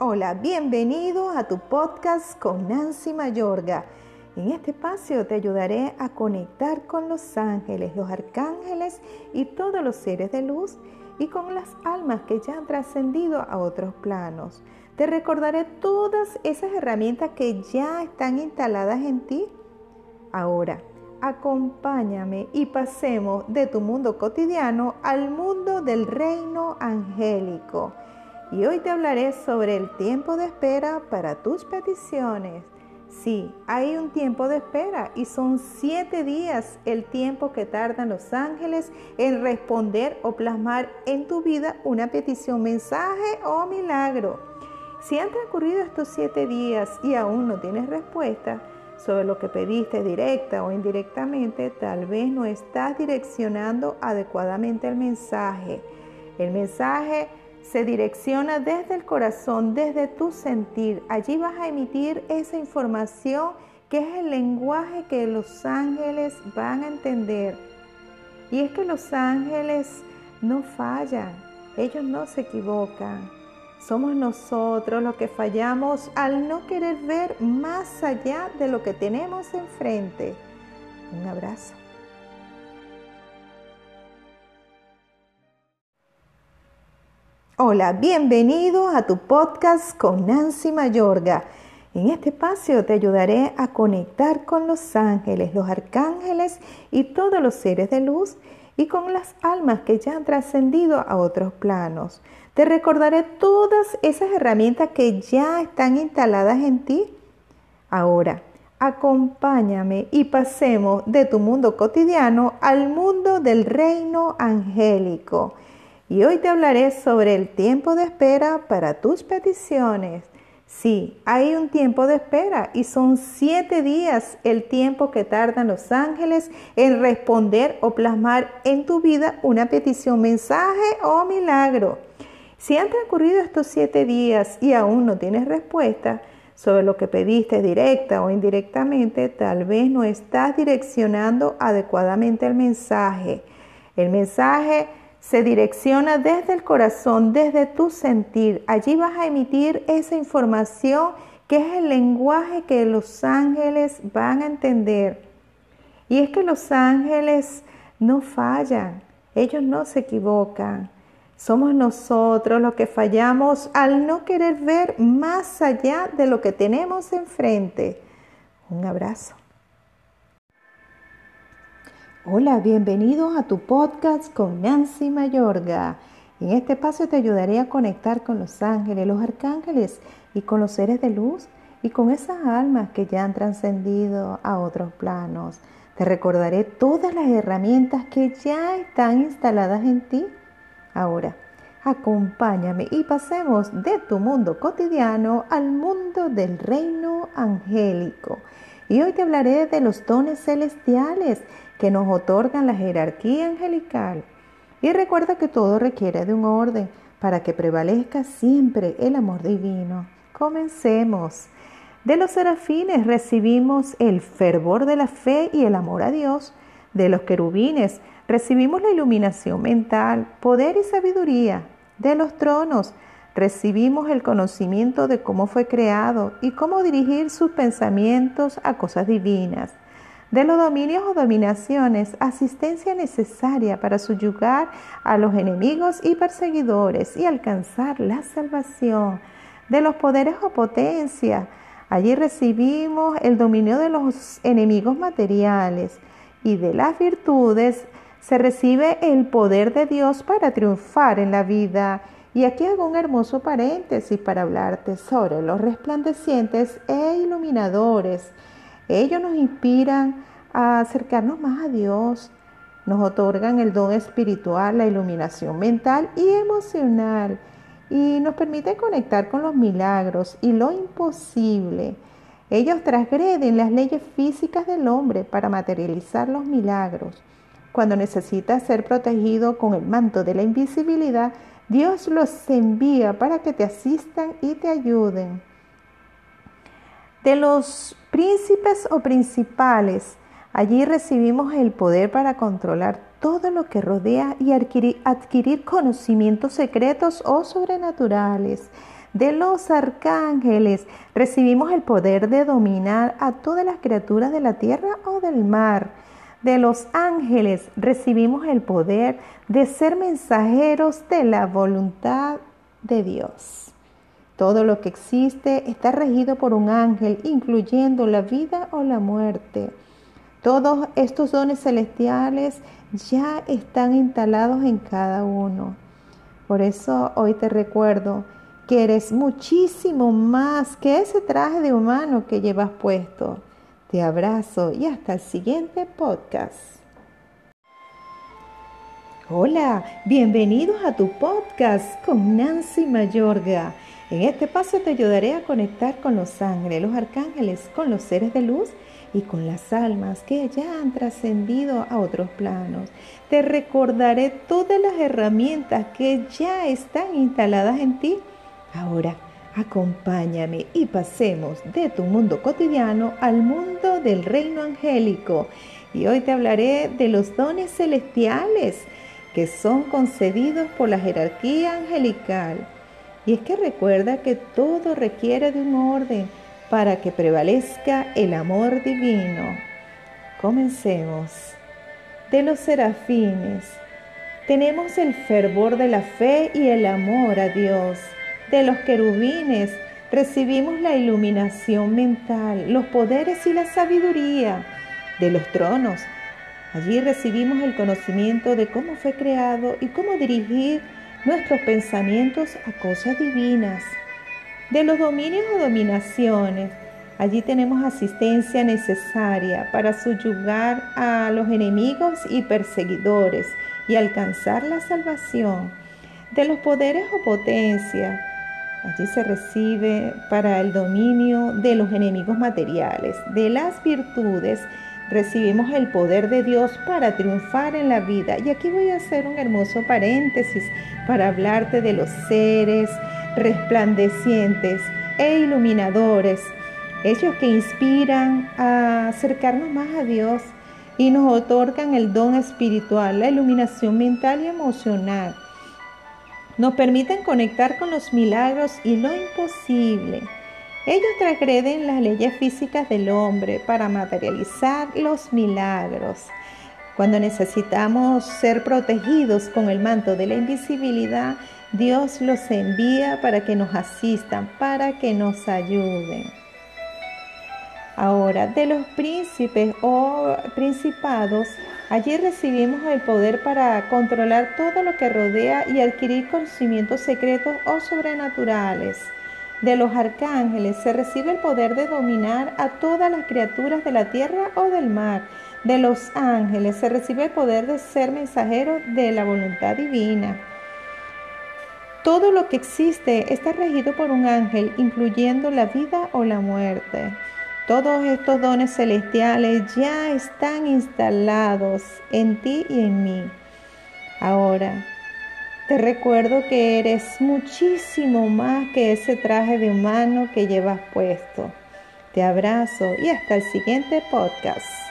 Hola, bienvenido a tu podcast con Nancy Mayorga. En este espacio te ayudaré a conectar con los ángeles, los arcángeles y todos los seres de luz y con las almas que ya han trascendido a otros planos. Te recordaré todas esas herramientas que ya están instaladas en ti. Ahora, acompáñame y pasemos de tu mundo cotidiano al mundo del reino angélico. Y hoy te hablaré sobre el tiempo de espera para tus peticiones. Sí, hay un tiempo de espera y son siete días el tiempo que tardan los ángeles en responder o plasmar en tu vida una petición, mensaje o milagro. Si han transcurrido estos siete días y aún no tienes respuesta sobre lo que pediste directa o indirectamente, tal vez no estás direccionando adecuadamente el mensaje. El mensaje se direcciona desde el corazón, desde tu sentir. Allí vas a emitir esa información que es el lenguaje que los ángeles van a entender. Y es que los ángeles no fallan, ellos no se equivocan. Somos nosotros los que fallamos al no querer ver más allá de lo que tenemos enfrente. Un abrazo. Hola, bienvenido a tu podcast con Nancy Mayorga. En este espacio te ayudaré a conectar con los ángeles, los arcángeles y todos los seres de luz y con las almas que ya han trascendido a otros planos. Te recordaré todas esas herramientas que ya están instaladas en ti. Ahora, acompáñame y pasemos de tu mundo cotidiano al mundo del reino angélico y hoy te hablaré sobre el tiempo de espera para tus peticiones. Sí, hay un tiempo de espera y son siete días el tiempo que tardan los ángeles en responder o plasmar en tu vida una petición, mensaje o milagro. Si han transcurrido estos siete días y aún no tienes respuesta sobre lo que pediste directa o indirectamente, tal vez no estás direccionando adecuadamente el mensaje. El mensaje se direcciona desde el corazón, desde tu sentir. Allí vas a emitir esa información que es el lenguaje que los ángeles van a entender. Y es que los ángeles no fallan, ellos no se equivocan. Somos nosotros los que fallamos al no querer ver más allá de lo que tenemos enfrente. Un abrazo. Hola, bienvenidos a tu podcast con Nancy Mayorga. En este espacio te ayudaré a conectar con los ángeles, los arcángeles y con los seres de luz y con esas almas que ya han trascendido a otros planos. Te recordaré todas las herramientas que ya están instaladas en ti. Ahora, acompáñame y pasemos de tu mundo cotidiano al mundo del reino angélico. Y hoy te hablaré de los dones celestiales que nos otorgan la jerarquía angelical. Y recuerda que todo requiere de un orden para que prevalezca siempre el amor divino. Comencemos. De los serafines recibimos el fervor de la fe y el amor a Dios. De los querubines recibimos la iluminación mental, poder y sabiduría. De los tronos recibimos el conocimiento de cómo fue creado y cómo dirigir sus pensamientos a cosas divinas. De los dominios o dominaciones, asistencia necesaria para subyugar a los enemigos y perseguidores y alcanzar la salvación. De los poderes o potencia, allí recibimos el dominio de los enemigos materiales y de las virtudes se recibe el poder de Dios para triunfar en la vida y aquí hago un hermoso paréntesis para hablarte sobre los resplandecientes e iluminadores. Ellos nos inspiran a acercarnos más a Dios, nos otorgan el don espiritual, la iluminación mental y emocional y nos permiten conectar con los milagros y lo imposible. Ellos transgreden las leyes físicas del hombre para materializar los milagros. Cuando necesitas ser protegido con el manto de la invisibilidad, Dios los envía para que te asistan y te ayuden. De los príncipes o principales, allí recibimos el poder para controlar todo lo que rodea y adquirir, conocimientos secretos o sobrenaturales. de los arcángeles. Recibimos el poder de dominar a todas las criaturas de la tierra o del mar. De los ángeles recibimos el poder de ser mensajeros de la voluntad de Dios. Todo lo que existe está regido por un ángel, incluyendo la vida o la muerte. Todos estos dones celestiales ya están instalados en cada uno. Por eso hoy te recuerdo que eres muchísimo más que ese traje de humano que llevas puesto. Te abrazo y hasta el siguiente podcast. Hola, bienvenidos a tu podcast con Nancy Mayorga. En este paso te ayudaré a conectar con los ángeles, los arcángeles, con los seres de luz y con las almas que ya han trascendido a otros planos. Te recordaré todas las herramientas que ya están instaladas en ti Ahora, acompáñame y pasemos de tu mundo cotidiano al mundo del reino angélico. Y hoy te hablaré de los dones celestiales que son concedidos por la jerarquía angelical. Y es que recuerda que todo requiere de un orden para que prevalezca el amor divino. Comencemos. De los serafines, tenemos el fervor de la fe y el amor a Dios de los querubines recibimos la iluminación mental, los poderes y la sabiduría de los tronos. Allí recibimos el conocimiento de cómo fue creado y cómo dirigir nuestros pensamientos a cosas divinas. De los dominios o dominaciones, allí tenemos asistencia necesaria para subyugar a los enemigos y perseguidores y alcanzar la salvación. De los poderes o potencias, Allí se recibe para el dominio de los enemigos materiales. De las virtudes recibimos el poder de Dios para triunfar en la vida. Y aquí voy a hacer un hermoso paréntesis para hablarte de los seres resplandecientes e iluminadores. Ellos que inspiran a acercarnos más a Dios y nos otorgan el don espiritual, la iluminación mental y emocional nos permiten conectar con los milagros y lo imposible. Ellos transgreden las leyes físicas del hombre para materializar los milagros. Cuando necesitamos ser protegidos con el manto de la invisibilidad, Dios los envía para que nos asistan, para que nos ayuden. Ahora, de los príncipes o principados, allí recibimos el poder para controlar todo lo que rodea y adquirir conocimientos secretos o sobrenaturales. De los arcángeles se recibe el poder de dominar a todas las criaturas de la tierra o del mar. De los ángeles se recibe el poder de ser mensajeros de la voluntad divina. Todo lo que existe está regido por un ángel, incluyendo la vida o la muerte. Todos estos dones celestiales ya están instalados en ti y en mí. Ahora, te recuerdo que eres muchísimo más que ese traje de humano que llevas puesto. Te abrazo y hasta el siguiente podcast.